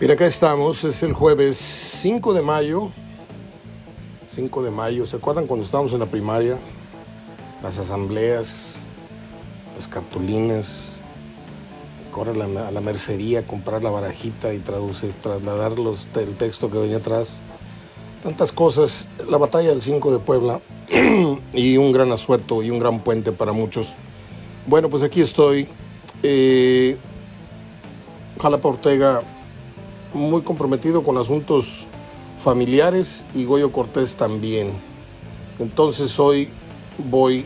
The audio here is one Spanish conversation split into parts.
Mira, acá estamos, es el jueves 5 de mayo. 5 de mayo, ¿se acuerdan cuando estábamos en la primaria? Las asambleas, las cartulinas, correr a la, mercería, comprar la barajita y traducir, trasladar los, el texto que venía atrás. Tantas cosas, la batalla del 5 de Puebla y un gran asueto y un gran puente para muchos. Bueno, pues aquí estoy. Eh, Jalapa Ortega muy comprometido con asuntos familiares y Goyo Cortés también. Entonces hoy voy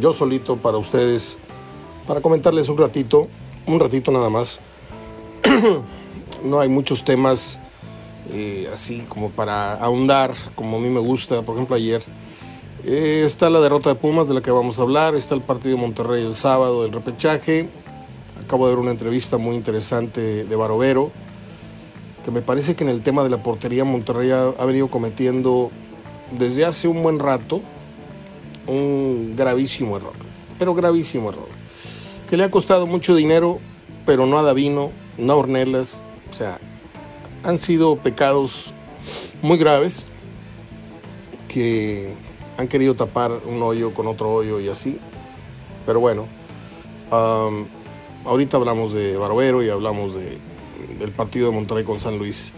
yo solito para ustedes, para comentarles un ratito, un ratito nada más. no hay muchos temas eh, así como para ahondar, como a mí me gusta, por ejemplo ayer. Eh, está la derrota de Pumas de la que vamos a hablar, está el partido de Monterrey el sábado del repechaje. Acabo de ver una entrevista muy interesante de Barovero que me parece que en el tema de la portería Monterrey ha, venido cometiendo desde hace un buen rato un gravísimo error, pero gravísimo error, que le ha costado mucho dinero, pero no a Davino, no a Ornelas, o sea, han sido pecados muy graves que han querido tapar un hoyo con otro hoyo y así, pero bueno, ahorita hablamos de Barbero y hablamos de, del partido de Monterrey con San Luis.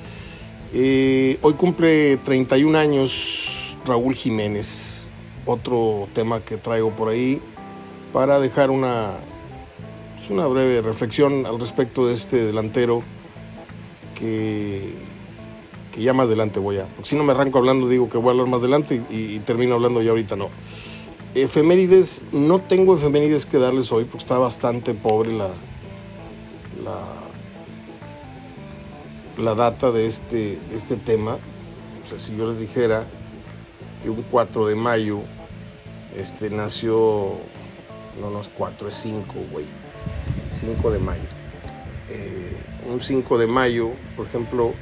Eh, hoy cumple 31 años Raúl Jiménez, otro tema que traigo por ahí para dejar una, pues una breve reflexión al respecto de este delantero que, que ya más adelante voy a, porque si no me arranco hablando digo que voy a hablar más adelante y, y termino hablando ya ahorita no. Efemérides, no tengo efemérides que darles hoy porque está bastante pobre la, la, la data de este, este tema. O sea, si yo les dijera que un 4 de mayo este, nació, no, no es 4, es 5, güey. 5 de mayo. Eh, un 5 de mayo, por ejemplo,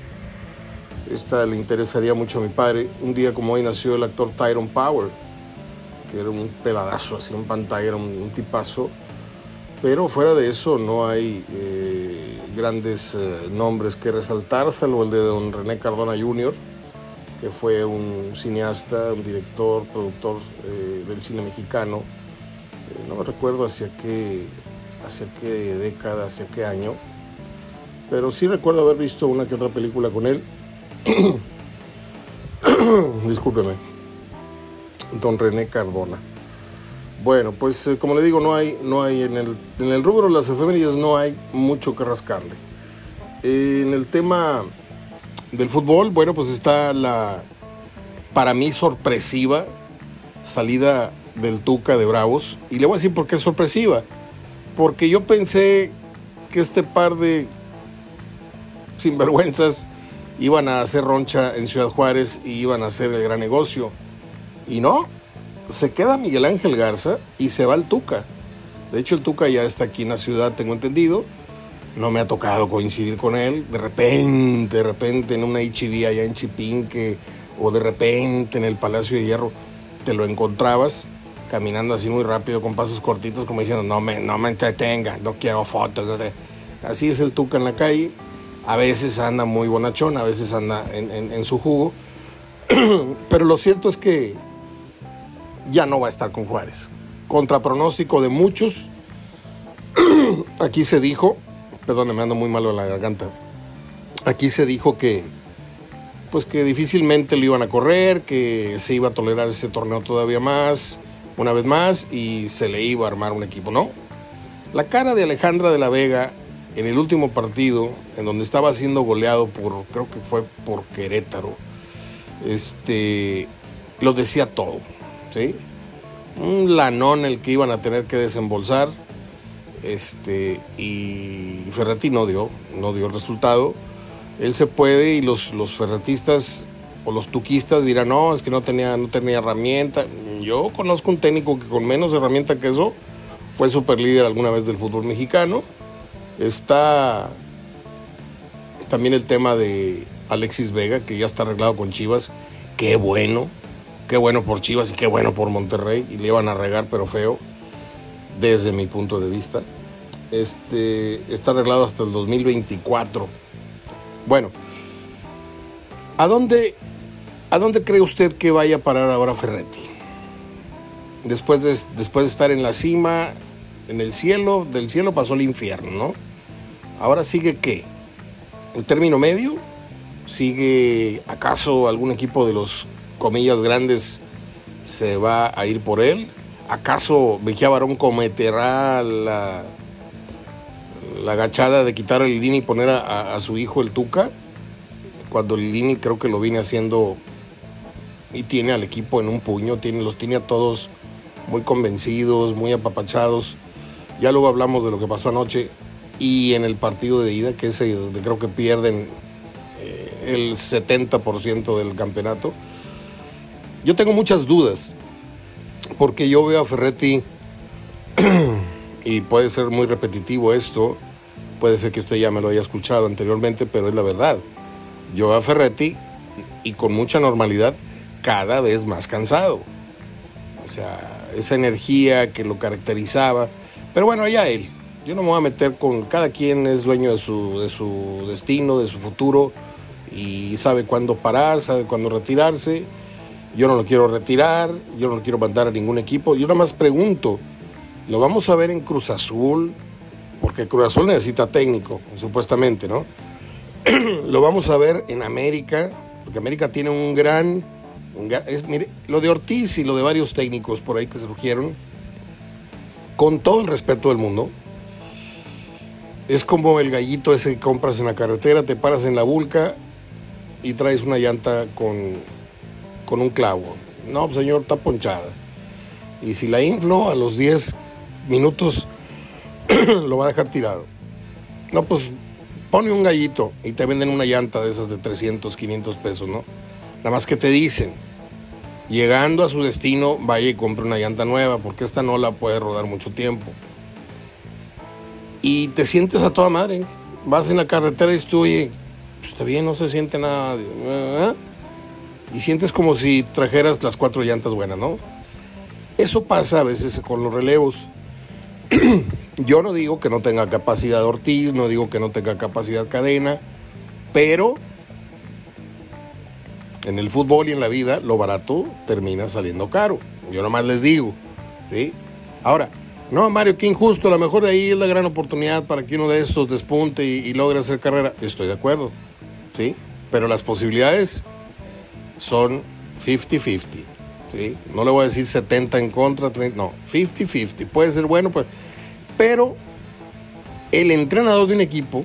esta le interesaría mucho a mi padre. Un día como hoy nació el actor Tyrone Power, que era un peladazo así en pantalla, un, un tipazo. Pero fuera de eso no hay eh, grandes eh, nombres que resaltar, salvo el de don René Cardona Jr., que fue un cineasta, un director, productor eh, del cine mexicano. Eh, no me recuerdo hacia qué, hacia qué década, hacia qué año, pero sí recuerdo haber visto una que otra película con él. Discúlpeme. Don René Cardona. Bueno, pues eh, como le digo, no hay, no hay en, el, en el rubro de las efemérides no hay mucho que rascarle. Eh, en el tema del fútbol, bueno, pues está la, para mí, sorpresiva salida del Tuca de Bravos. Y le voy a decir por qué es sorpresiva. Porque yo pensé que este par de sinvergüenzas iban a hacer roncha en Ciudad Juárez y iban a hacer el gran negocio. Y no, se queda Miguel Ángel Garza y se va el Tuca. De hecho, el Tuca ya está aquí en la ciudad, tengo entendido. No me ha tocado coincidir con él. De repente, de repente, en una HIV allá en Chipinque, o de repente en el Palacio de Hierro, te lo encontrabas caminando así muy rápido, con pasos cortitos, como diciendo, no me, no me entretenga, no quiero fotos. No te... Así es el Tuca en la calle. A veces anda muy bonachón, a veces anda en, en, en su jugo. Pero lo cierto es que ya no va a estar con Juárez. Contra pronóstico de muchos, aquí se dijo, perdón, me ando muy malo en la garganta, aquí se dijo que, pues que difícilmente lo iban a correr, que se iba a tolerar ese torneo todavía más, una vez más, y se le iba a armar un equipo, ¿no? La cara de Alejandra de la Vega en el último partido, en donde estaba siendo goleado por, creo que fue por Querétaro, este, lo decía todo. Un lanón el que iban a tener que desembolsar. Este, y Ferretti no dio, no dio el resultado. Él se puede y los, los ferretistas o los tuquistas dirán, no, es que no tenía, no tenía herramienta. Yo conozco un técnico que con menos herramienta que eso fue super líder alguna vez del fútbol mexicano. Está también el tema de Alexis Vega, que ya está arreglado con Chivas. Qué bueno, qué bueno por Chivas y qué bueno por Monterrey. Y le iban a regar, pero feo, desde mi punto de vista. Este, está arreglado hasta el 2024. Bueno, ¿a dónde, ¿a dónde cree usted que vaya a parar ahora Ferretti? Después de, después de estar en la cima, en el cielo, del cielo pasó al infierno, ¿no? Ahora sigue qué? ¿El término medio? ¿Sigue acaso algún equipo de los comillas grandes se va a ir por él? ¿Acaso Mejía Barón cometerá la, la agachada de quitar el Lini y poner a, su hijo el Tuca? Cuando el Lini creo que lo viene haciendo y tiene al equipo en un puño, tiene, los tiene a todos muy convencidos, muy apapachados. Ya luego hablamos de lo que pasó anoche y en el partido de ida, que es donde creo que pierden eh, el 70% del campeonato. Yo tengo muchas dudas, porque yo veo a Ferretti, y puede ser muy repetitivo esto, puede ser que usted ya me lo haya escuchado anteriormente, pero es la verdad. Yo veo a Ferretti, y con mucha normalidad, cada vez más cansado. O sea, esa energía que lo caracterizaba. Pero bueno, ya él. Yo no me voy a meter con cada quien es dueño de su, de su destino, de su futuro y sabe cuándo parar, sabe cuándo retirarse. Yo no lo quiero retirar, yo no lo quiero mandar a ningún equipo. Yo nada más pregunto, ¿lo vamos a ver en Cruz Azul? Porque Cruz Azul necesita técnico, supuestamente, ¿no? lo vamos a ver en América, porque América tiene un gran... mire, lo de Ortiz y lo de varios técnicos por ahí que surgieron, con todo el respeto del mundo, es como el gallito ese que compras en la carretera, te paras en la vulca y traes una llanta con, con un clavo. No, pues, señor, está ponchada. Y si la inflo, a los 10 minutos lo va a dejar tirado. No, pues pone un gallito y te venden una llanta de esas de 300, 500 pesos, ¿no? Nada más que te dicen, llegando a su destino, vaya y compre una llanta nueva, porque esta no la puede rodar mucho tiempo y te sientes a toda madre. Vas en la carretera y tú, pues está bien, no se siente nada. ¿eh? Y sientes como si trajeras las cuatro llantas buenas, ¿no? Eso pasa a veces con los relevos. Yo no digo que no tenga capacidad Ortiz, no digo que no tenga capacidad cadena, pero en el fútbol y en la vida lo barato termina saliendo caro. Yo nomás les digo, ¿sí? Ahora, no, Mario, qué injusto. A lo mejor de ahí es la gran oportunidad para que uno de estos despunte y, logre hacer carrera. Estoy de acuerdo, ¿sí? Pero las posibilidades son 50-50, ¿sí? No le voy a decir 70 en contra, 30, no, 50-50. Puede ser bueno, pues. Pero el entrenador de un equipo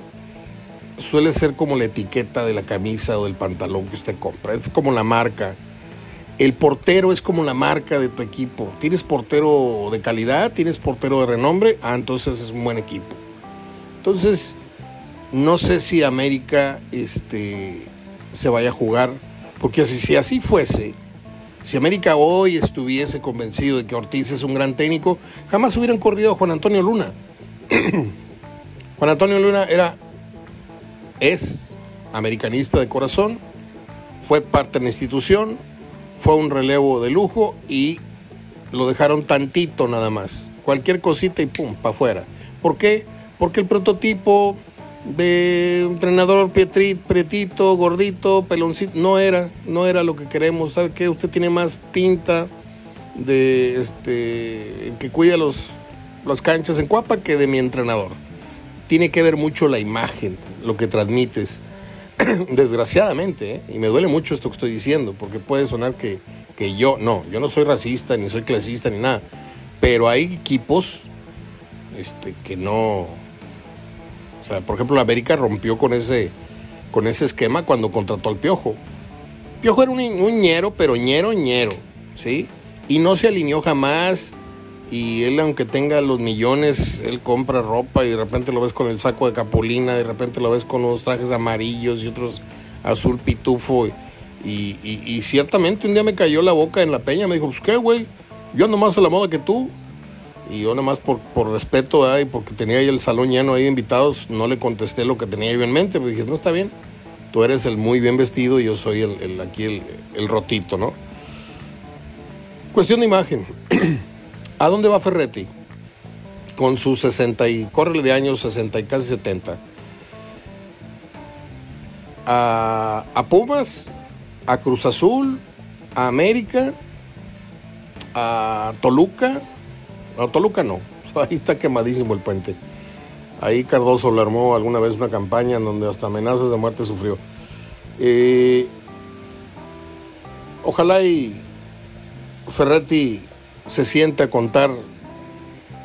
suele ser como la etiqueta de la camisa o del pantalón que usted compra. Es como la marca el portero es como la marca de tu equipo. Tienes portero de calidad, tienes portero de renombre, ah, entonces es un buen equipo. Entonces, no sé si América este, se vaya a jugar, porque si, si así fuese, si América hoy estuviese convencido de que Ortiz es un gran técnico, jamás hubieran corrido Juan Antonio Luna. Juan Antonio Luna era, es americanista de corazón, fue parte de la institución, fue un relevo de lujo y lo dejaron tantito nada más. Cualquier cosita y pum, para afuera. ¿Por qué? Porque el prototipo de entrenador pretito, gordito, peloncito, no era, no era lo que queremos. ¿Sabe qué? Usted tiene más pinta de este que cuida los, las canchas en Cuapa que de mi entrenador. Tiene que ver mucho la imagen, lo que transmites. desgraciadamente, ¿eh? y me duele mucho esto que estoy diciendo, porque puede sonar que, que yo, no, yo no soy racista, ni soy clasista, ni nada, pero hay equipos este, que no... O sea, por ejemplo, la América rompió con ese, con ese esquema cuando contrató al Piojo. Piojo era un, un ñero, pero ñero, ñero, ¿sí? Y no se alineó jamás y él aunque tenga los millones, él compra ropa y de repente lo ves con el saco de capulina, de repente lo ves con unos trajes amarillos y otros azul pitufo. Y, ciertamente un día me cayó la boca en la peña, me dijo, pues qué, güey, yo ando más a la moda que tú. Y yo nada más por, por respeto y porque tenía ahí el salón lleno ahí de invitados, no le contesté lo que tenía yo en mente, pero dije, no está bien, tú eres el muy bien vestido y yo soy el, el aquí el, el rotito, ¿no? Cuestión de imagen. ¿A dónde va Ferretti? Con sus 60 y, córrele de años 60 y casi 70. a, a Pumas, a Cruz Azul, a América, a Toluca. No, Toluca no. Ahí está quemadísimo el puente. Ahí Cardoso le armó alguna vez una campaña en donde hasta amenazas de muerte sufrió. Eh, ojalá y Ferretti se siente a contar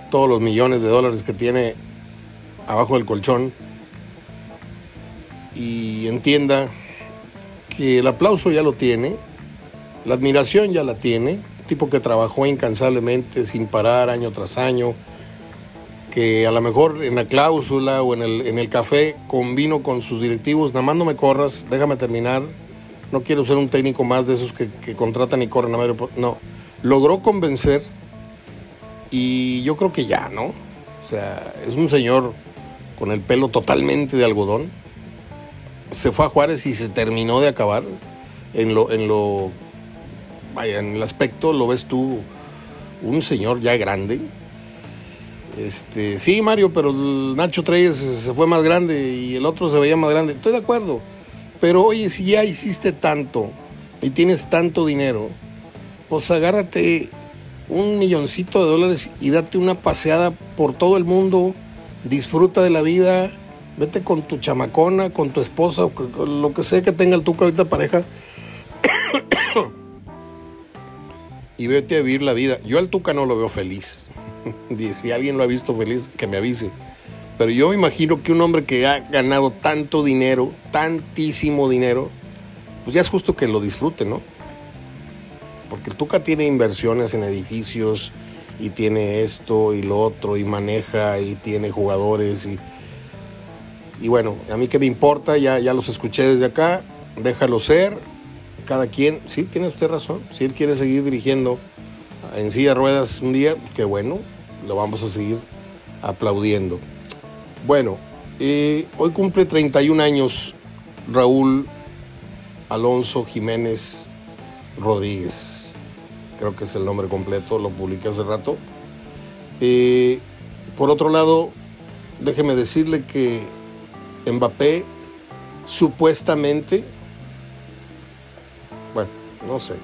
todos los millones de dólares que tiene abajo del colchón y entienda que el aplauso ya lo tiene, la admiración ya la tiene, tipo que trabajó incansablemente sin parar año tras año, que a lo mejor en la cláusula o en el, en el café convino con sus directivos, nada más no me corras, déjame terminar, no quiero ser un técnico más de esos que, que contratan y corren a medio... No, logró convencer y yo creo que ya, ¿no? O sea, es un señor con el pelo totalmente de algodón. Se fue a Juárez y se terminó de acabar. En lo, en lo, vaya, en el aspecto lo ves tú, un señor ya grande. Este, sí, Mario, pero el Nacho Treyes se fue más grande y el otro se veía más grande. Estoy de acuerdo. Pero oye, si ya hiciste tanto y tienes tanto dinero, pues agárrate un milloncito de dólares y date una paseada por todo el mundo, disfruta de la vida, vete con tu chamacona, con tu esposa, o lo que sea que tenga el tuca ahorita pareja, y vete a vivir la vida. Yo al tuca no lo veo feliz. si alguien lo ha visto feliz, que me avise. Pero yo me imagino que un hombre que ha ganado tanto dinero, tantísimo dinero, pues ya es justo que lo disfrute, ¿no? porque el Tuca tiene inversiones en edificios y tiene esto y lo otro y maneja y tiene jugadores y, y bueno, a mí que me importa, ya, ya los escuché desde acá, déjalo ser, cada quien, sí, tiene usted razón, si él quiere seguir dirigiendo en silla de ruedas un día, qué bueno, lo vamos a seguir aplaudiendo. Bueno, hoy cumple 31 años Raúl Alonso Jiménez Rodríguez creo que es el nombre completo, lo publiqué hace rato. Por otro lado, déjeme decirle que Mbappé supuestamente, no sé,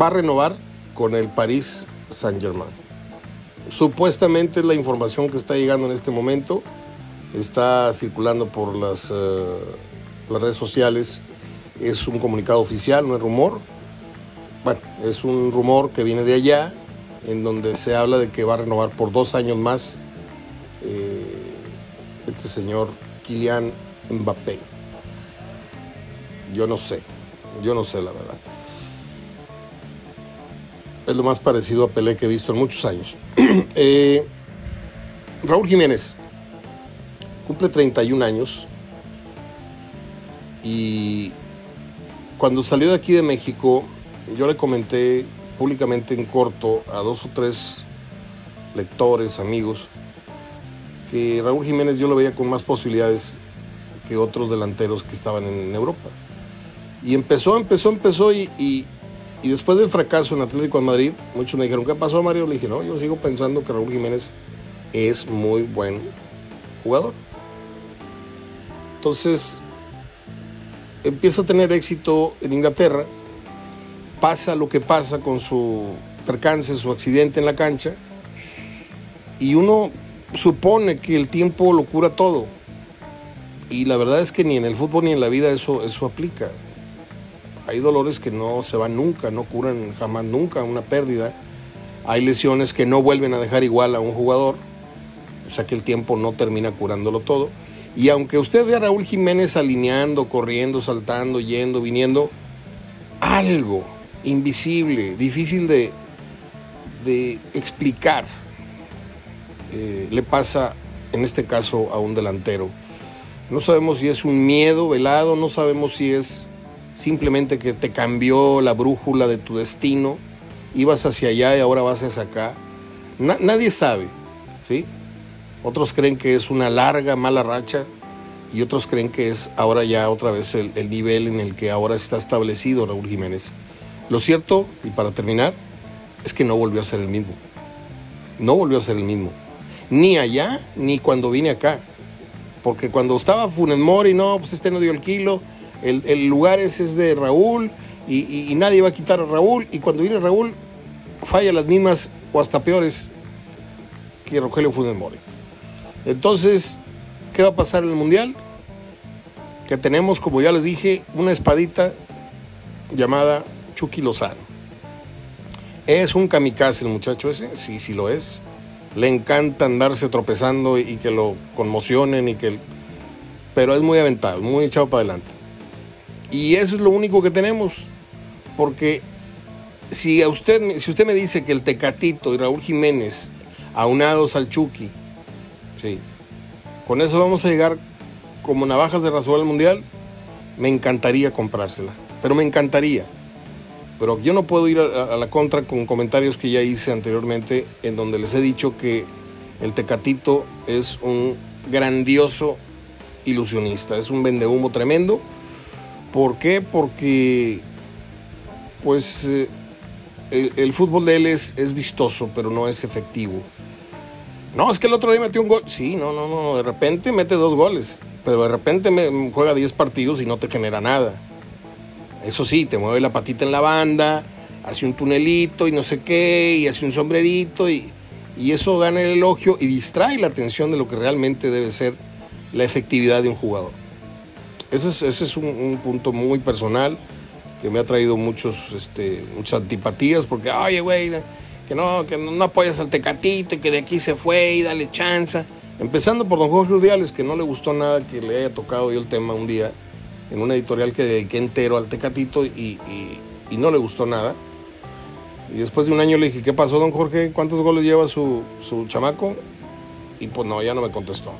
va a renovar con el Paris Saint Germain. Supuestamente es la información que está llegando en este momento, está circulando por las, eh, las redes sociales, es un comunicado oficial, no es rumor bueno, es un rumor que viene de allá, en donde se habla de que va a renovar por dos años más eh, este señor Kylian Mbappé. Yo no sé, yo no sé la verdad. Es lo más parecido a Pelé que he visto en muchos años. Eh, Raúl Jiménez cumple 31 años y cuando salió de aquí de México yo le comenté públicamente en corto a dos o tres lectores, amigos, que Raúl Jiménez yo lo veía con más posibilidades que otros delanteros que estaban en Europa. Y empezó, empezó, empezó y, y, después del fracaso en Atlético de Madrid, muchos me dijeron, ¿qué pasó Mario? Le dije, no, yo sigo pensando que Raúl Jiménez es muy buen jugador. Entonces, empieza a tener éxito en Inglaterra pasa lo que pasa con su percance, su accidente en la cancha, y uno supone que el tiempo lo cura todo. Y la verdad es que ni en el fútbol ni en la vida eso, eso aplica. Hay dolores que no se van nunca, no curan jamás nunca una pérdida. Hay lesiones que no vuelven a dejar igual a un jugador, o sea que el tiempo no termina curándolo todo. Y aunque usted ve a Raúl Jiménez alineando, corriendo, saltando, yendo, viniendo, algo, invisible, difícil de, de explicar, eh, le pasa en este caso a un delantero. No sabemos si es un miedo velado, no sabemos si es simplemente que te cambió la brújula de tu destino, ibas hacia allá y ahora vas hacia acá. nadie sabe, ¿sí? Otros creen que es una larga, mala racha y otros creen que es ahora ya otra vez el, el nivel en el que ahora está establecido Raúl Jiménez. Lo cierto, y para terminar, es que no volvió a ser el mismo. No volvió a ser el mismo. Ni allá, ni cuando vine acá. Porque cuando estaba Funes Mori, no, pues este no dio el kilo, el, lugar es de Raúl y, y, nadie va a quitar a Raúl. Y cuando viene Raúl, falla las mismas o hasta peores que Rogelio Funes Mori. Entonces, ¿qué va a pasar en el Mundial? Que tenemos, como ya les dije, una espadita llamada Chucky Lozano. ¿Es un kamikaze el muchacho ese? Sí, sí lo es. Le encanta andarse tropezando y que lo conmocionen y que... Pero es muy aventado, muy echado para adelante. Y eso es lo único que tenemos. Porque si, a usted, si usted me dice que el Tecatito y Raúl Jiménez, aunados al Chucky, sí, con eso vamos a llegar como navajas de rasurar al Mundial, me encantaría comprársela. Pero me encantaría. Pero yo no puedo ir a, la contra con comentarios que ya hice anteriormente, en donde les he dicho que el Tecatito es un grandioso ilusionista, es un vendehumo tremendo. ¿Por qué? Porque, pues, eh, el, fútbol de él es, vistoso, pero no es efectivo. No, es que el otro día metió un gol. Sí, no, no, no, de repente mete dos goles, pero de repente me, juega 10 partidos y no te genera nada. Eso sí, te mueve la patita en la banda, hace un tunelito y no sé qué, y hace un sombrerito, y, eso gana el elogio y distrae la atención de lo que realmente debe ser la efectividad de un jugador. Ese es, un, punto muy personal que me ha traído muchos, este, muchas antipatías, porque, oye, güey, que no, que no apoyas al Tecatito, que de aquí se fue y dale chanza. Empezando por don Jorge Urdiales, que no le gustó nada que le haya tocado yo el tema un día en una editorial que dediqué entero al Tecatito y, no le gustó nada. Y después de un año le dije, ¿qué pasó, don Jorge? ¿Cuántos goles lleva su, su chamaco? Y pues no, ya no me contestó.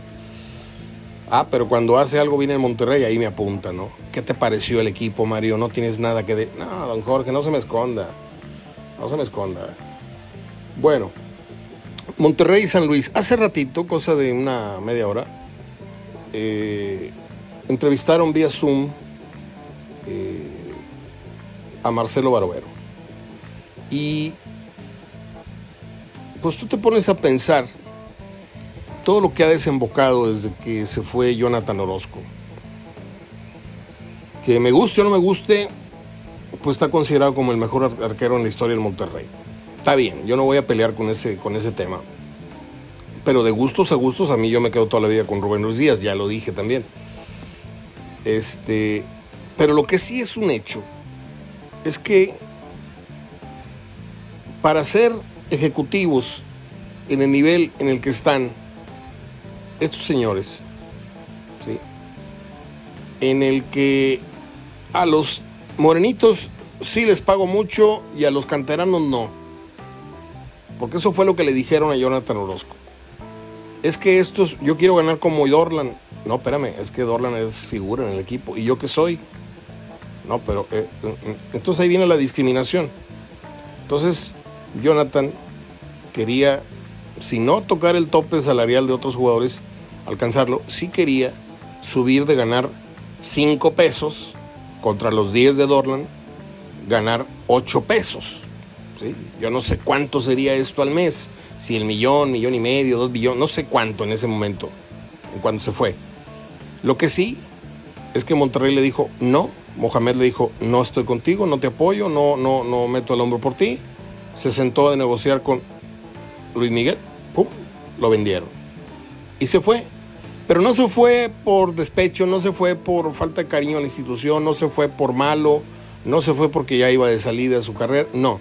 Ah, pero cuando hace algo viene en Monterrey, ahí me apunta, ¿no? ¿Qué te pareció el equipo, Mario? No tienes nada que... De... No, don Jorge, no se me esconda. No se me esconda. Bueno, Monterrey y San Luis. Hace ratito, cosa de una media hora, eh, entrevistaron vía Zoom eh, a Marcelo Barovero. Y pues tú te pones a pensar todo lo que ha desembocado desde que se fue Jonathan Orozco. Que me guste o no me guste, pues está considerado como el mejor arquero en la historia del Monterrey. Está bien, yo no voy a pelear con ese, con ese tema. Pero de gustos a gustos, a mí yo me quedo toda la vida con Rubén Luis Díaz, ya lo dije también. Este, pero lo que sí es un hecho es que para ser ejecutivos en el nivel en el que están estos señores, ¿sí? en el que a los morenitos sí les pago mucho y a los canteranos no. Porque eso fue lo que le dijeron a Jonathan Orozco. Es que estos, yo quiero ganar como Dorlan. No, espérame, es que Dorlan es figura en el equipo. ¿Y yo qué soy? No, pero eh, mm, mm, entonces ahí viene la discriminación. Entonces, Jonathan quería, si no tocar el tope salarial de otros jugadores, alcanzarlo, sí quería subir de ganar 5 pesos contra los 10 de Dorlan, ganar 8 pesos. ¿sí? Yo no sé cuánto sería esto al mes, si el millón, millón y medio, dos billones, no sé cuánto en ese momento, en cuando se fue. Lo que sí es que Monterrey le dijo no, Mohamed le dijo no estoy contigo, no te apoyo, no, no, no meto el hombro por ti. Se sentó a negociar con Luis Miguel, ¡pum! lo vendieron. Y se fue. Pero no se fue por despecho, no se fue por falta de cariño a la institución, no se fue por malo, no se fue porque ya iba de salida de su carrera, no.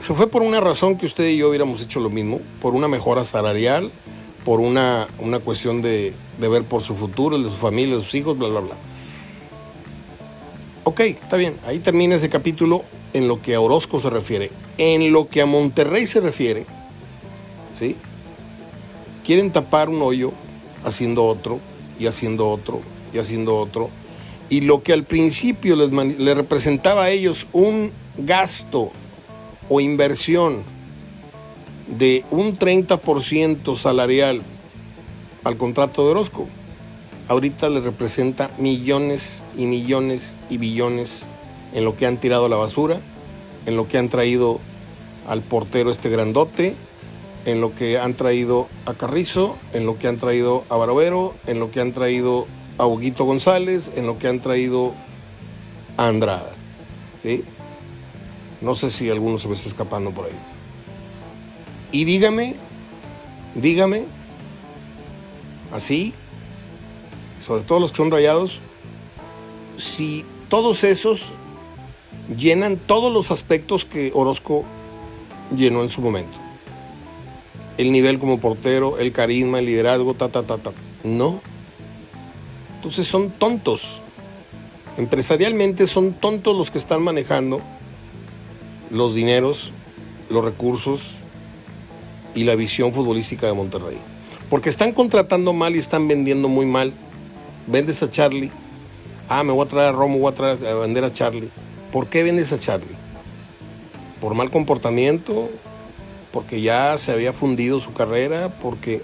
Se fue por una razón que usted y yo hubiéramos hecho lo mismo, por una mejora salarial, por una, una cuestión de, de ver por su futuro, el de su familia, de sus hijos, bla, bla, bla. Ok, está bien, ahí termina ese capítulo en lo que a Orozco se refiere. En lo que a Monterrey se refiere, ¿sí? Quieren tapar un hoyo haciendo otro y haciendo otro y haciendo otro. Y lo que al principio les, representaba a ellos un gasto o inversión de un 30% salarial al contrato de Orozco, ahorita le representa millones y millones y billones en lo que han tirado a la basura, en lo que han traído al portero este grandote, en lo que han traído a Carrizo, en lo que han traído a Barovero, en lo que han traído a Huguito González, en lo que han traído a Andrada. No sé si alguno se me está escapando por ahí. Y dígame, dígame, así, sobre todo los que son rayados, si todos esos llenan todos los aspectos que Orozco llenó en su momento. El nivel como portero, el carisma, el liderazgo, ta, ta, ta, ta. No. Entonces son tontos. Empresarialmente son tontos los que están manejando los dineros, los recursos y la visión futbolística de Monterrey. Porque están contratando mal y están vendiendo muy mal. Vendes a Charlie. Ah, me voy a traer a Romo, voy a, traer a vender a Charlie. ¿Por qué vendes a Charlie? ¿Por mal comportamiento? ¿Porque ya se había fundido su carrera? Porque...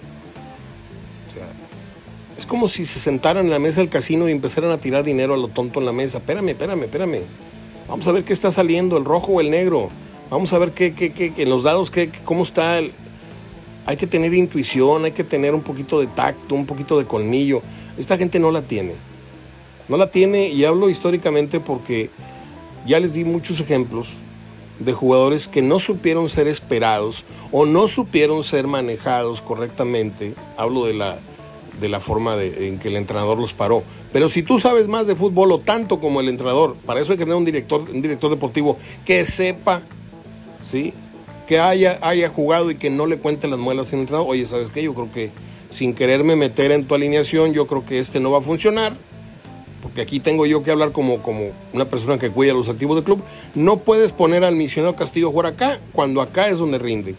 Es como si se sentaran en la mesa del casino y empezaran a tirar dinero a lo tonto en la mesa. Espérame, espérame, espérame. Vamos a ver qué está saliendo, el rojo o el negro. Vamos a ver qué, qué, qué, en los dados, qué, cómo está. Hay que tener intuición, hay que tener un poquito de tacto, un poquito de colmillo. Esta gente no la tiene. No la tiene y hablo históricamente porque ya les di muchos ejemplos de jugadores que no supieron ser esperados o no supieron ser manejados correctamente. Hablo de la, de la forma en que el entrenador los paró. Pero si tú sabes más de fútbol o tanto como el entrenador, para eso hay que tener un director, un director deportivo que sepa, ¿sí? que haya, haya jugado y que no le cuente las muelas al entrenador. Oye, ¿sabes qué? Yo creo que sin quererme meter en tu alineación, yo creo que este no va a funcionar porque aquí tengo yo que hablar como, como una persona que cuida los activos del club, no puedes poner al misionero Castillo a jugar acá cuando acá es donde rinde.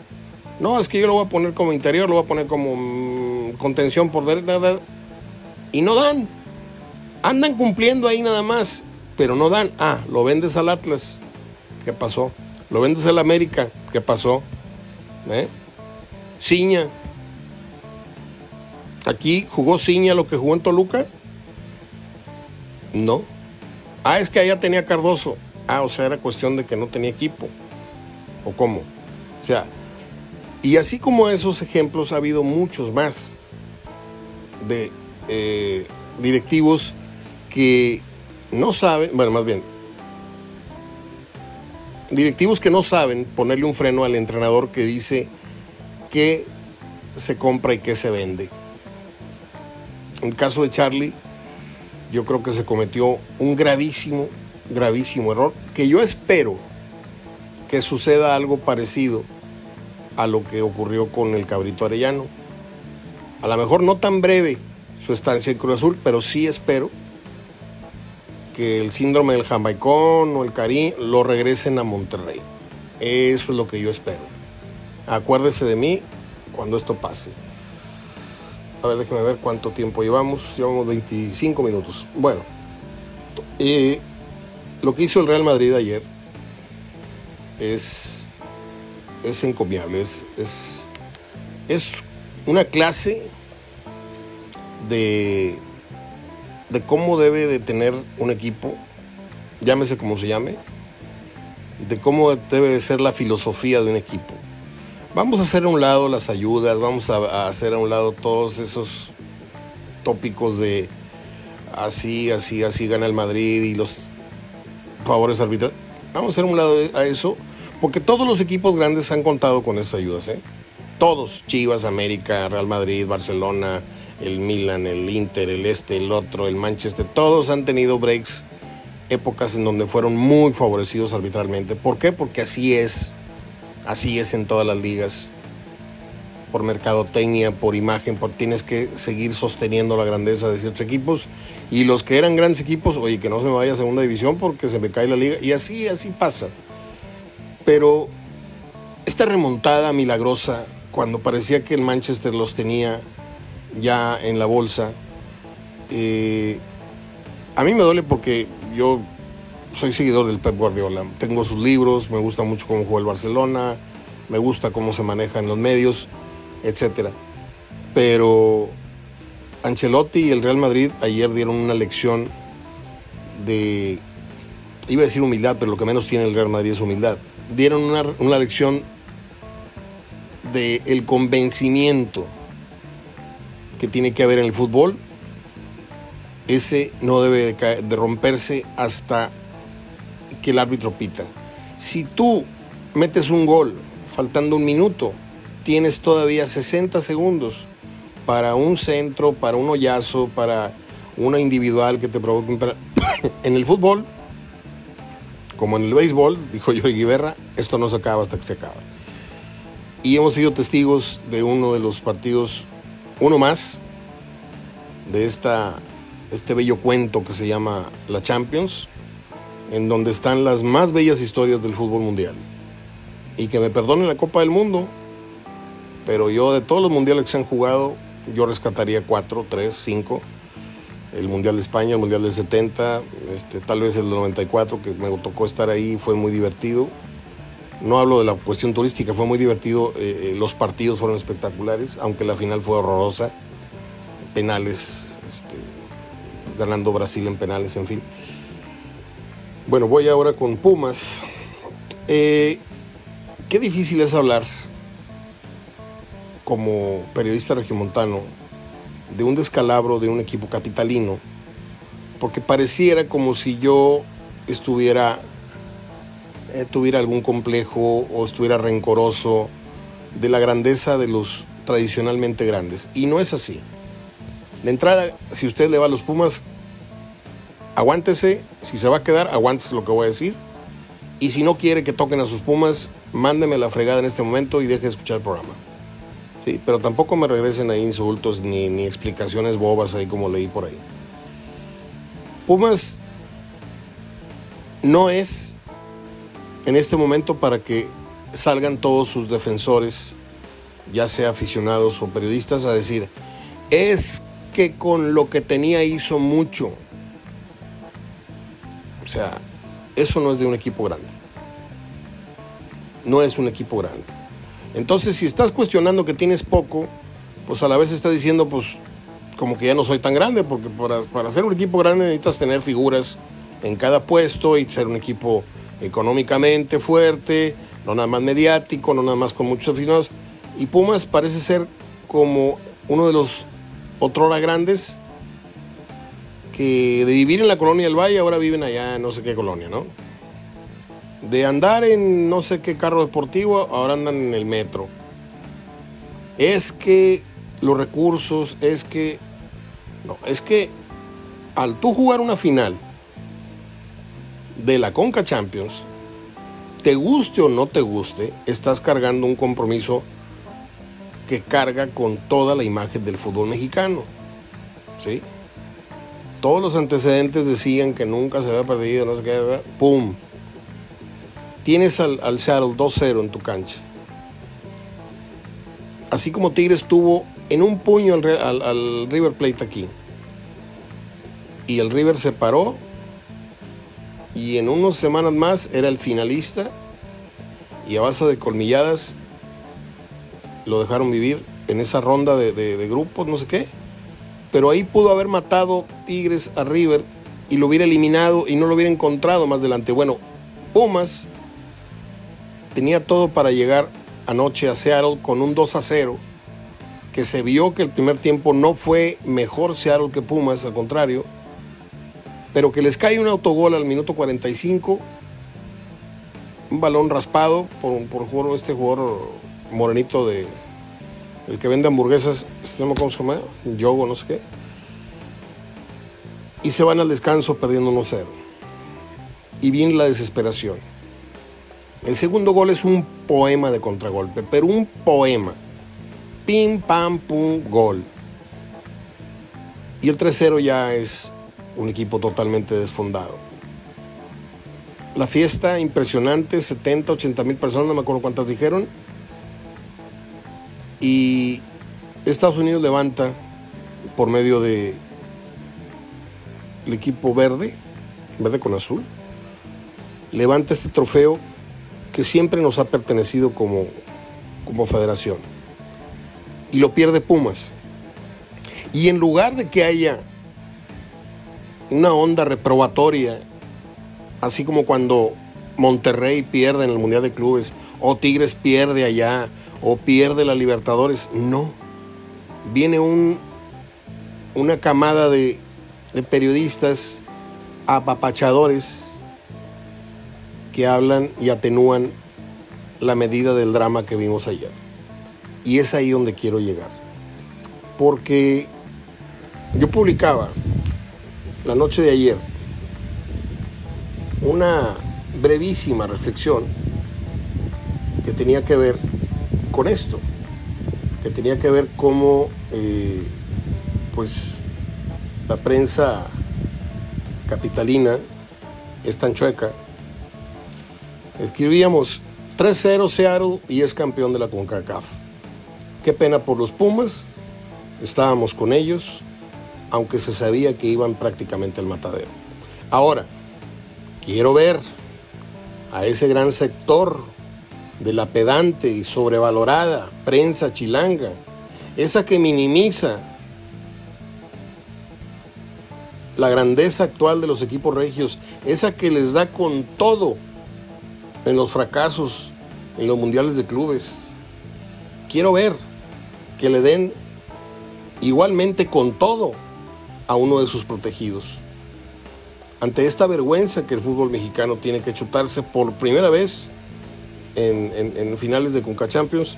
No, es que yo lo voy a poner como interior, lo voy a poner como mm, contención por nada. Y no dan. Andan cumpliendo ahí nada más, pero no dan. Ah, lo vendes al Atlas. ¿Qué pasó? Lo vendes al América. ¿Qué pasó? ¿Eh? Ciña. Aquí jugó Ciña lo que jugó en Toluca. No. Ah, es que allá tenía Cardoso. Ah, o sea, era cuestión de que no tenía equipo. ¿O cómo? O sea, y así como esos ejemplos ha habido muchos más de eh, directivos que no saben, bueno, más bien, directivos que no saben ponerle un freno al entrenador que dice que se compra y que se vende. En el caso de Charlie, yo creo que se cometió un gravísimo, gravísimo error, que yo espero que suceda algo parecido a lo que ocurrió con el cabrito arellano. A lo mejor no tan breve su estancia en Cruz Azul, pero sí espero que el síndrome del Jamaicón o el Cari lo regresen a Monterrey. Eso es lo que yo espero. Acuérdese de mí cuando esto pase. A ver, déjeme ver cuánto tiempo llevamos. Llevamos 25 minutos. Bueno, eh, lo que hizo el Real Madrid ayer es, es encomiable. Es, es, una clase de, de cómo debe de tener un equipo, llámese como se llame, de cómo debe de ser la filosofía de un equipo. Vamos a hacer a un lado las ayudas, vamos a, hacer a un lado todos esos tópicos de así, así, así gana el Madrid y los favores arbitrales. Vamos a hacer a un lado a eso, porque todos los equipos grandes han contado con esas ayudas, ¿eh? Todos, Chivas, América, Real Madrid, Barcelona, el Milan, el Inter, el este, el otro, el Manchester, todos han tenido breaks, épocas en donde fueron muy favorecidos arbitralmente. ¿Por qué? Porque así es. Así es en todas las ligas. Por mercadotecnia, por imagen, por, tienes que seguir sosteniendo la grandeza de ciertos equipos. Y los que eran grandes equipos, oye, que no se me vaya a segunda división porque se me cae la liga. Y así, así pasa. Pero esta remontada milagrosa, cuando parecía que el Manchester los tenía ya en la bolsa, eh, a mí me duele porque yo soy seguidor del Pep Guardiola. Tengo sus libros, me gusta mucho cómo juega el Barcelona, me gusta cómo se maneja en los medios, etc. Pero Ancelotti y el Real Madrid ayer dieron una lección de, iba a decir humildad, pero lo que menos tiene el Real Madrid es humildad. Dieron una, una lección del convencimiento que tiene que haber en el fútbol, ese no debe de, romperse hasta que el árbitro pita. Si tú metes un gol faltando un minuto, tienes todavía 60 segundos para un centro, para un hoyazo, para una individual que te provoque un... en el fútbol, como en el béisbol, dijo Jorge Guiberra, esto no se acaba hasta que se acaba. Y hemos sido testigos de uno de los partidos, uno más, de esta, este bello cuento que se llama la Champions, en donde están las más bellas historias del fútbol mundial. Y que me perdone la Copa del Mundo, pero yo de todos los mundiales que se han jugado, yo rescataría cuatro, tres, cinco. El Mundial de España, el Mundial del 70, este, tal vez el del 94, que me tocó estar ahí, fue muy divertido. No hablo de la cuestión turística, fue muy divertido. Eh, eh, los partidos fueron espectaculares, aunque la final fue horrorosa. Penales, este, ganando Brasil en penales, en fin. Bueno, voy ahora con Pumas. Eh, qué difícil es hablar como periodista regiomontano de un descalabro de un equipo capitalino, porque pareciera como si yo estuviera, eh, tuviera algún complejo o estuviera rencoroso de la grandeza de los tradicionalmente grandes. Y no es así. De entrada, si usted le va a los Pumas, aguántese, si se va a quedar, aguántese lo que voy a decir. Y si no quiere que toquen a sus Pumas, mándeme la fregada en este momento y deje de escuchar el programa. Sí, pero tampoco me regresen ahí insultos ni, ni explicaciones bobas ahí como leí por ahí. Pumas no es en este momento para que salgan todos sus defensores, ya sea aficionados o periodistas, a decir, es que con lo que tenía hizo mucho. O sea, eso no es de un equipo grande. No es un equipo grande. Entonces, si estás cuestionando que tienes poco, pues a la vez estás diciendo, pues, como que ya no soy tan grande, porque para, para ser un equipo grande necesitas tener figuras en cada puesto y ser un equipo económicamente fuerte, no nada más mediático, no nada más con muchos aficionados. Y Pumas parece ser como uno de los otrora grandes que de vivir en la colonia del Valle ahora viven allá en no sé qué colonia, ¿no? de andar en no sé qué carro deportivo, ahora andan en el metro. Es que los recursos, es que... No, es que al tú jugar una final de la Conca Champions, te guste o no te guste, estás cargando un compromiso que carga con toda la imagen del fútbol mexicano. ¿Sí? Todos los antecedentes decían que nunca se había perdido, no sé qué, ¡pum! Tienes al, al Seattle 2-0 en tu cancha. Así como Tigres tuvo en un puño al, River Plate aquí. Y el River se paró. Y en unas semanas más era el finalista. Y a base de colmilladas lo dejaron vivir en esa ronda de, de grupos, no sé qué. Pero ahí pudo haber matado Tigres a River y lo hubiera eliminado y no lo hubiera encontrado más adelante. Bueno, Pumas tenía todo para llegar anoche a Seattle con un 2 a 0, que se vio que el primer tiempo no fue mejor Seattle que Pumas, al contrario, pero que les cae un autogol al minuto 45, un balón raspado por, por este jugador morenito de el que vende hamburguesas, este ¿cómo se llama? Yogo, no sé qué. Y se van al descanso perdiendo 1-0. Y viene la desesperación. El segundo gol es un poema de contragolpe, pero un poema. Pim, pam, pum, gol. Y el 3-0 ya es un equipo totalmente desfondado. La fiesta impresionante, 70, 80 mil personas, no me acuerdo cuántas dijeron. Y Estados Unidos levanta por medio de el equipo verde, verde con azul, levanta este trofeo que siempre nos ha pertenecido como, como federación. Y lo pierde Pumas. Y en lugar de que haya una onda reprobatoria, así como cuando Monterrey pierde en el Mundial de Clubes, o Tigres pierde allá, o pierde la Libertadores. No. Viene un, una camada de, de periodistas apapachadores que hablan y atenúan la medida del drama que vimos ayer. Y es ahí donde quiero llegar. Porque yo publicaba la noche de ayer una brevísima reflexión que tenía que ver con esto, que tenía que ver cómo eh, pues la prensa capitalina es tan chueca. Escribíamos 3-0 Seattle y es campeón de la CONCACAF. Qué pena por los Pumas, estábamos con ellos, aunque se sabía que iban prácticamente al matadero. Ahora, quiero ver a ese gran sector de la pedante y sobrevalorada prensa chilanga, esa que minimiza la grandeza actual de los equipos regios, esa que les da con todo en los fracasos en los mundiales de clubes. Quiero ver que le den igualmente con todo a uno de sus protegidos. Ante esta vergüenza que el fútbol mexicano tiene que chutarse por primera vez en, finales de Conca Champions,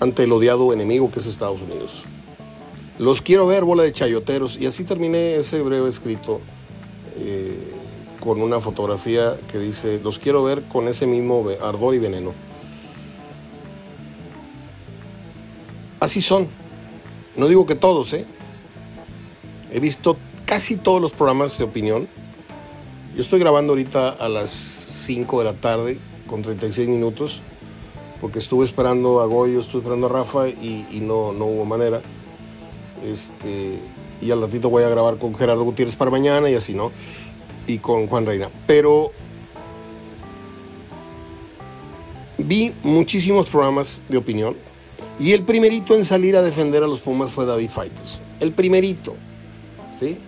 ante el odiado enemigo que es Estados Unidos. Los quiero ver, bola de chayoteros. Y así terminé ese breve escrito eh, con una fotografía que dice, los quiero ver con ese mismo ardor y veneno. Así son. No digo que todos, ¿eh? He visto casi todos los programas de opinión. Yo estoy grabando ahorita a las 5 de la tarde con 36 minutos porque estuve esperando a Goyo, estuve esperando a Rafa y, no, no hubo manera. Este, y al ratito voy a grabar con Gerardo Gutiérrez para mañana y así, ¿no? Y con Juan Reina. Pero vi muchísimos programas de opinión y el primerito en salir a defender a los Pumas fue David Faitos. El primerito, ¿sí?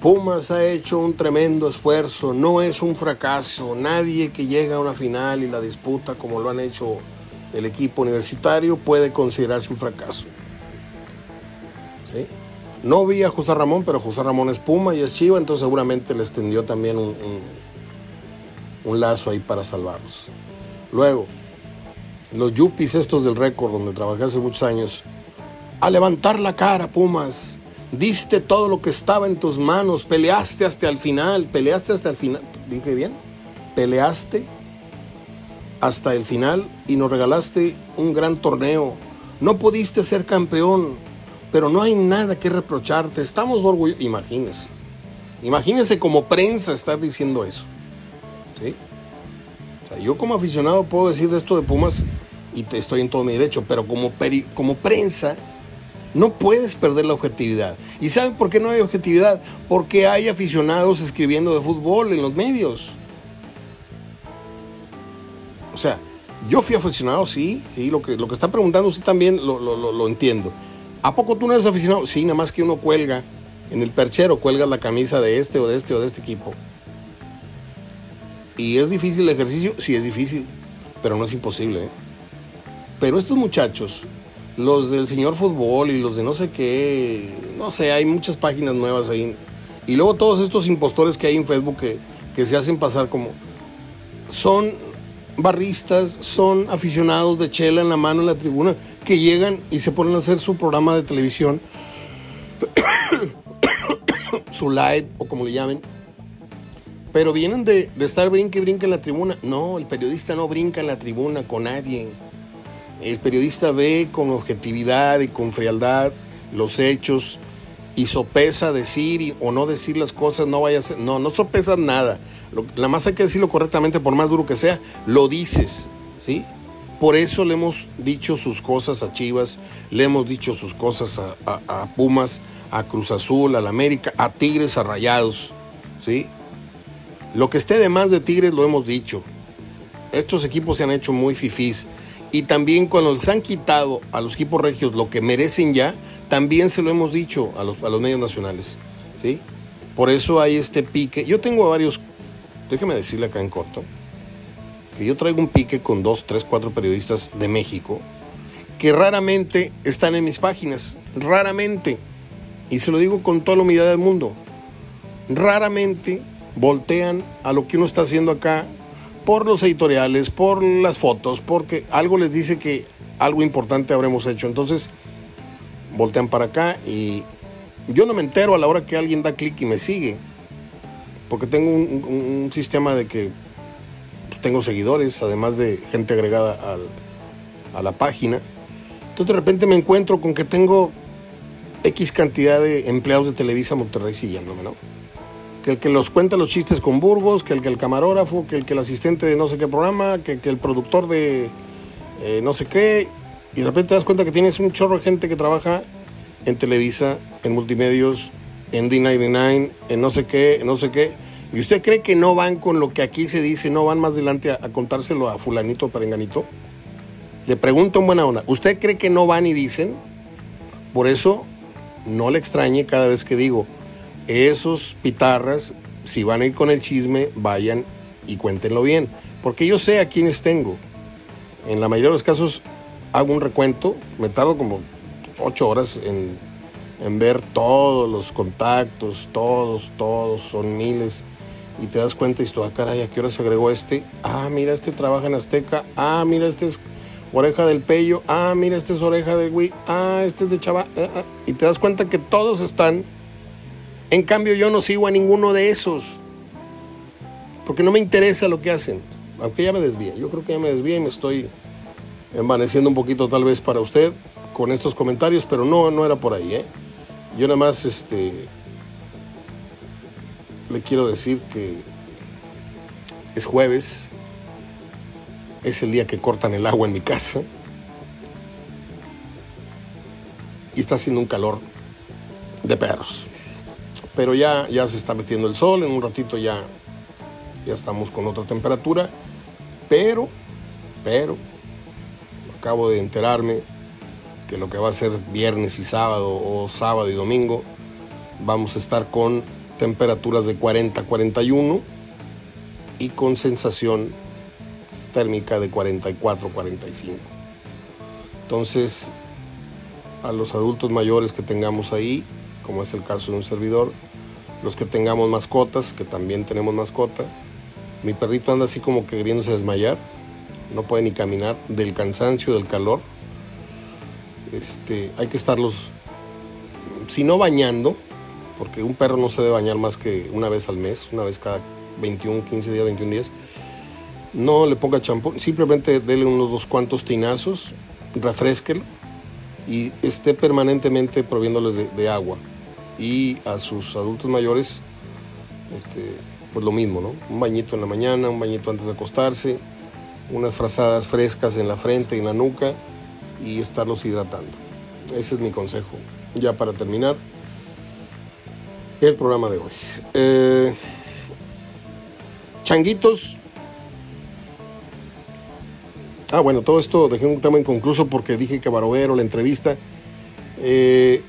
Pumas ha hecho un tremendo esfuerzo, no es un fracaso, nadie que llega a una final y la disputa como lo han hecho el equipo universitario puede considerarse un fracaso. No vi a José Ramón, pero José Ramón es Puma y es Chiva, entonces seguramente les tendió también un, un, lazo ahí para salvarlos. Luego, los yuppies estos del récord, donde trabajé hace muchos años, a levantar la cara, Pumas, diste todo lo que estaba en tus manos, peleaste hasta el final, peleaste hasta el final, dije bien, peleaste hasta el final y nos regalaste un gran torneo. No pudiste ser campeón, pero no hay nada que reprocharte. Estamos orgullosos. Imagínese. Imagínese como prensa estar diciendo eso. ¿Sí? yo como aficionado puedo decir de esto de Pumas y te estoy en todo mi derecho, pero como, como prensa no puedes perder la objetividad. ¿Y saben por qué no hay objetividad? Porque hay aficionados escribiendo de fútbol en los medios. O sea, yo fui aficionado, sí, sí, lo que, lo que está preguntando usted también lo, lo entiendo. ¿A poco tú no eres aficionado? Sí, nada más que uno cuelga en el perchero, cuelga la camisa de este o de este o de este equipo. ¿Y es difícil el ejercicio? Sí, es difícil, pero no es imposible. ¿eh? Pero estos muchachos, los del señor fútbol y los de no sé qué, no sé, hay muchas páginas nuevas ahí. Y luego todos estos impostores que hay en Facebook que, se hacen pasar como... Son barristas, son aficionados de chela en la mano en la tribuna, que llegan y se ponen a hacer su programa de televisión, su live o como le llamen. Pero vienen de, estar brinque y brinca en la tribuna. No, el periodista no brinca en la tribuna con nadie. El periodista ve con objetividad y con frialdad los hechos y sopesa decir o no decir las cosas, no vaya a ser, no, no sopesa nada. la más hay que decirlo correctamente, por más duro que sea, lo dices, ¿sí? Por eso le hemos dicho sus cosas a Chivas, le hemos dicho sus cosas a, Pumas, a Cruz Azul, a la América, a Tigres, a Rayados, ¿sí? Lo que esté de más de Tigres lo hemos dicho. Estos equipos se han hecho muy fifís. Y también cuando les han quitado a los equipos regios lo que merecen ya, también se lo hemos dicho a los, a los medios nacionales. ¿sí? Por eso hay este pique. Yo tengo varios déjeme decirle acá en corto que yo traigo un pique con dos, tres, cuatro periodistas de México que raramente están en mis páginas, raramente, y se lo digo con toda la humildad del mundo, raramente voltean a lo que uno está haciendo acá por los editoriales, por las fotos, porque algo les dice que algo importante habremos hecho. Entonces, voltean para acá y yo no me entero a la hora que alguien da clic y me sigue, porque tengo un, sistema de que tengo seguidores, además de gente agregada a la página. Entonces de repente me encuentro con que tengo X cantidad de empleados de Televisa Monterrey siguiéndome, ¿no? Que el que los cuenta los chistes con Burgos, que el que el camarógrafo, que el que el asistente de no sé qué programa, que, el productor de eh, no sé qué. Y de repente te das cuenta que tienes un chorro de gente que trabaja en Televisa, en multimedios, en D99, en no sé qué, en no sé qué. ¿Y usted cree que no van con lo que aquí se dice, no van más adelante a, a contárselo a fulanito, perenganito? Le pregunto en buena onda, ¿usted cree que no van y dicen? Por eso no le extrañe cada vez que digo, esos pitarras, si van a ir con el chisme, vayan y cuéntenlo bien. Porque yo sé a quiénes tengo. En la mayoría de los casos hago un recuento, me tardo como ocho horas en, en ver todos los contactos, todos, todos, son miles. Y te das cuenta y tú, ah, caray, ¿a qué hora se agregó este? Ah, mira, este trabaja en Azteca. Ah, mira, este es oreja del pello, ah, mira, esta es oreja de güey, ah, este es de chava, ah, ah. y te das cuenta que todos están. En cambio, yo no sigo a ninguno de esos, porque no me interesa lo que hacen, aunque ya me desvíe. Yo creo que ya me desvíe y me estoy envaneciendo un poquito, tal vez, para usted con estos comentarios, pero no, no era por ahí, ¿eh? Yo nada más, este, le quiero decir que es jueves es el día que cortan el agua en mi casa. Y está haciendo un calor de perros. Pero ya, ya se está metiendo el sol, en un ratito ya, ya estamos con otra temperatura. Pero, pero, acabo de enterarme que lo que va a ser viernes y sábado o sábado y domingo, vamos a estar con temperaturas de 40 41 y con sensación térmica de 44, 45. Entonces, a los adultos mayores que tengamos ahí, como es el caso de un servidor, los que tengamos mascotas, que también tenemos mascota, mi perrito anda así como que queriéndose desmayar, no puede ni caminar del cansancio, del calor. Este, hay que estarlos, si no bañando, porque un perro no se debe bañar más que una vez al mes, una vez cada 21, 15 días, 21 días no le ponga champú, simplemente dele unos dos cuantos tinazos, refresquelo y esté permanentemente proviéndoles de, agua. Y a sus adultos mayores, este, pues lo mismo, ¿no? Un bañito en la mañana, un bañito antes de acostarse, unas frazadas frescas en la frente y en la nuca y estarlos hidratando. Ese es mi consejo. Ya para terminar el programa de hoy. Eh, changuitos, Ah, bueno, todo esto dejé un tema inconcluso porque dije que Barovero, la entrevista. Eh,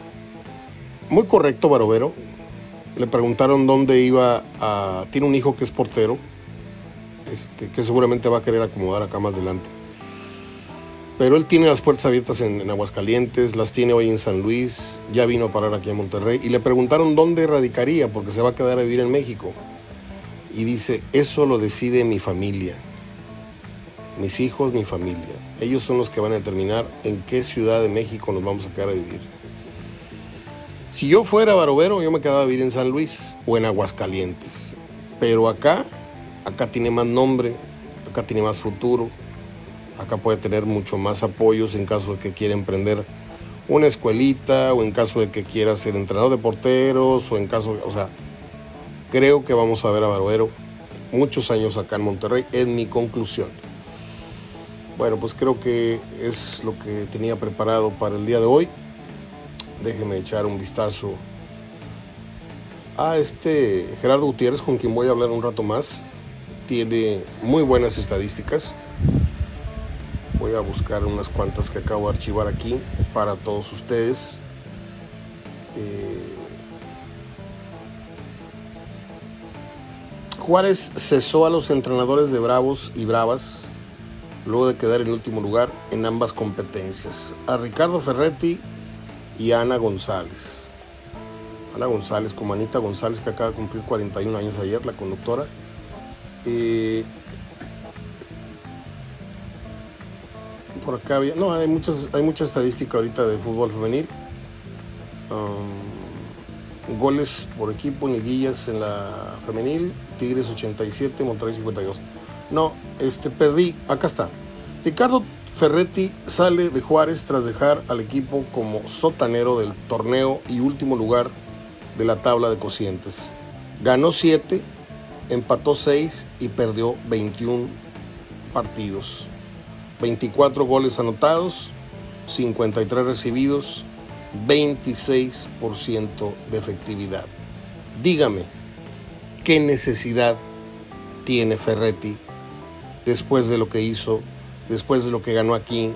muy correcto, Barovero. Le preguntaron dónde iba a. Tiene un hijo que es portero, este, que seguramente va a querer acomodar acá más adelante. Pero él tiene las puertas abiertas en, en, Aguascalientes, las tiene hoy en San Luis, ya vino a parar aquí a Monterrey y le preguntaron dónde radicaría porque se va a quedar a vivir en México. Y dice, eso lo decide mi familia mis hijos, mi familia. Ellos son los que van a determinar en qué ciudad de México nos vamos a quedar a vivir. Si yo fuera Barovero, yo me quedaba a vivir en San Luis o en Aguascalientes. Pero acá, acá tiene más nombre, acá tiene más futuro, acá puede tener mucho más apoyos en caso de que quiera emprender una escuelita o en caso de que quiera ser entrenador de porteros o en caso, o sea, creo que vamos a ver a Barovero muchos años acá en Monterrey, es mi conclusión. Bueno, pues creo que es lo que tenía preparado para el día de hoy. Déjenme echar un vistazo a este Gerardo Gutiérrez, con quien voy a hablar un rato más. Tiene muy buenas estadísticas. Voy a buscar unas cuantas que acabo de archivar aquí para todos ustedes. Eh, Juárez cesó a los entrenadores de Bravos y Bravas luego de quedar en último lugar en ambas competencias. A Ricardo Ferretti y Ana González. Ana González, como Anita González, que acaba de cumplir 41 años ayer, la conductora. Por acá había. No, hay, muchas, hay mucha estadística ahorita de fútbol femenil. Um, goles por equipo, liguillas en la femenil. Tigres 87, Monterrey 52. No, este perdí. Acá está. Ricardo Ferretti sale de Juárez tras dejar al equipo como sotanero del torneo y último lugar de la tabla de cocientes. Ganó 7, empató 6 y perdió 21 partidos. 24 goles anotados, 53 recibidos, 26% de efectividad. Dígame, ¿qué necesidad tiene Ferretti después de lo que hizo, después de lo que ganó aquí,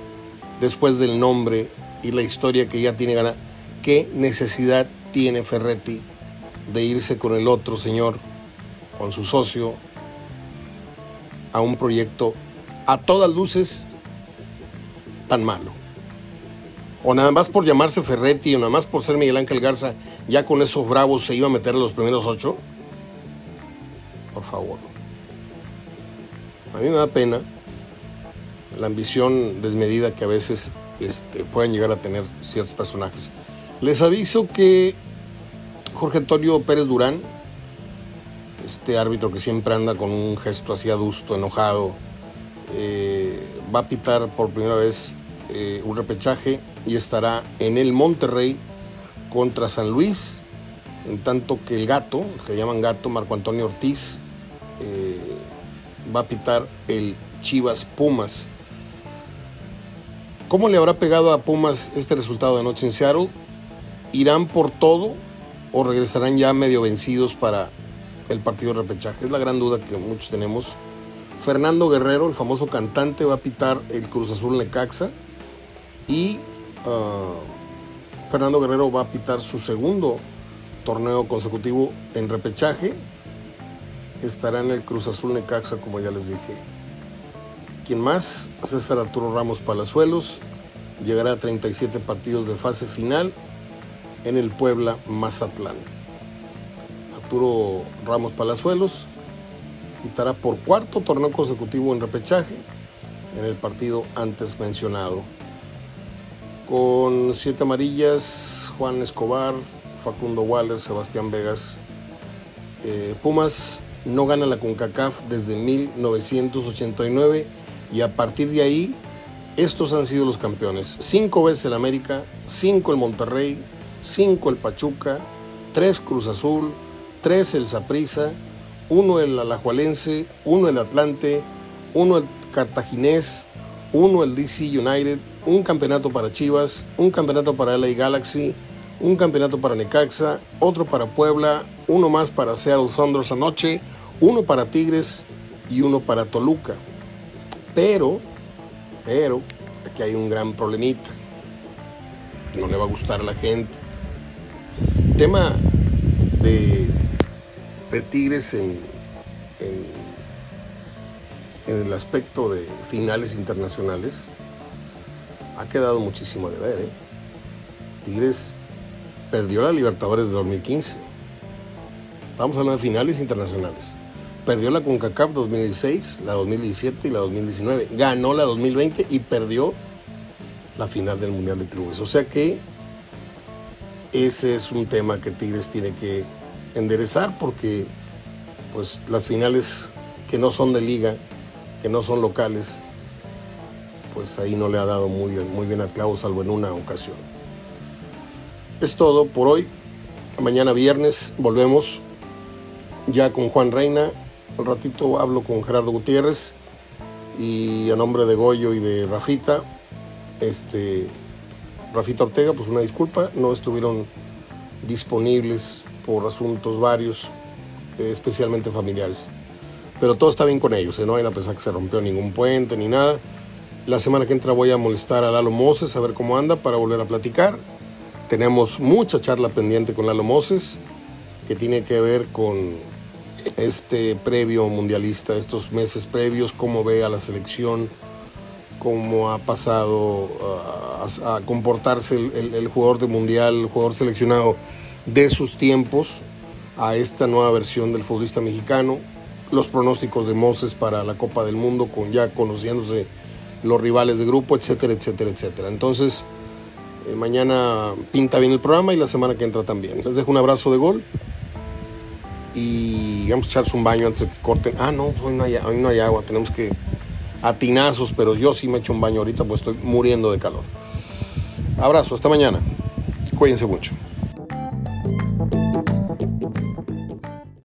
después del nombre y la historia que ya tiene ganada? ¿Qué necesidad tiene Ferretti de irse con el otro señor, con su socio, a un proyecto a todas luces tan malo. O nada más por llamarse Ferretti o nada más por ser Miguel Ángel Garza, ya con esos bravos se iba a meter a los primeros ocho. Por favor. A mí me da pena la ambición desmedida que a veces este, pueden llegar a tener ciertos personajes. Les aviso que Jorge Antonio Pérez Durán, este árbitro que siempre anda con un gesto así adusto, enojado, eh, va a pitar por primera vez eh, un repechaje y estará en el Monterrey contra San Luis, en tanto que el gato, que llaman gato, Marco Antonio Ortiz, eh, va a pitar el Chivas Pumas. ¿Cómo le habrá pegado a Pumas este resultado de anoche en Seattle? ¿Irán por todo o regresarán ya medio vencidos para el partido de repechaje? Es la gran duda que muchos tenemos. Fernando Guerrero, el famoso cantante, va a pitar el Cruz Azul Necaxa y ah, Fernando Guerrero va a pitar su segundo torneo consecutivo en repechaje. Estará en el Cruz Azul Necaxa, como ya les dije. ¿Quién más? César Arturo Ramos Palazuelos. Llegará a 37 partidos de fase final en el Puebla Mazatlán. Arturo Ramos Palazuelos quitará por cuarto torneo consecutivo en repechaje en el partido antes mencionado. Con siete amarillas, Juan Escobar, Facundo Waller, Sebastián Vegas. Eh, Pumas no gana la CONCACAF desde 1989 y a partir de ahí estos han sido los campeones. Cinco veces el América, cinco el Monterrey, cinco el Pachuca, tres Cruz Azul, tres el Saprissa uno el Alajualense, uno el Atlante, uno el Cartaginés, uno el DC United, un campeonato para Chivas, un campeonato para LA Galaxy, un campeonato para Necaxa, otro para Puebla, uno más para Seattle Sounders anoche, uno para Tigres y uno para Toluca. Pero, pero, aquí hay un gran problemita. No le va a gustar a la gente. Tema de Tigres en, en, el aspecto de finales internacionales ha quedado muchísimo de ver. ¿eh? Tigres perdió la Libertadores de 2015. Estamos hablando de finales internacionales. Perdió la CONCACAF 2016, la 2017 y la 2019. Ganó la 2020 y perdió la final del Mundial de Clubes. O sea que ese es un tema que Tigres tiene que enderezar porque pues las finales que no son de liga, que no son locales, pues ahí no le ha dado muy bien, muy bien al clavo, salvo en una ocasión. Es todo por hoy. Mañana viernes volvemos ya con Juan Reina. Un ratito hablo con Gerardo Gutiérrez y a nombre de Goyo y de Rafita, este, Rafita Ortega, pues una disculpa, no estuvieron disponibles por asuntos varios, eh, especialmente familiares. Pero todo está bien con ellos, ¿eh? no hay a pensar que se rompió ningún puente ni nada. La semana que entra voy a molestar a Lalo Moses a ver cómo anda para volver a platicar. Tenemos mucha charla pendiente con Lalo Moses que tiene que ver con este previo mundialista, estos meses previos, cómo ve a la selección, cómo ha pasado a, comportarse el, jugador de mundial, el jugador seleccionado de sus tiempos a esta nueva versión del futbolista mexicano, los pronósticos de Moses para la Copa del Mundo, con ya conociéndose los rivales de grupo, etcétera, etcétera, etcétera. Entonces, eh, mañana pinta bien el programa y la semana que entra también. Les dejo un abrazo de gol y vamos a echarse un baño antes de que corten. Ah, no, hoy no hay, agua, tenemos que atinazos, pero yo sí me echo un baño ahorita pues estoy muriendo de calor. Abrazo, hasta mañana. Cuídense mucho.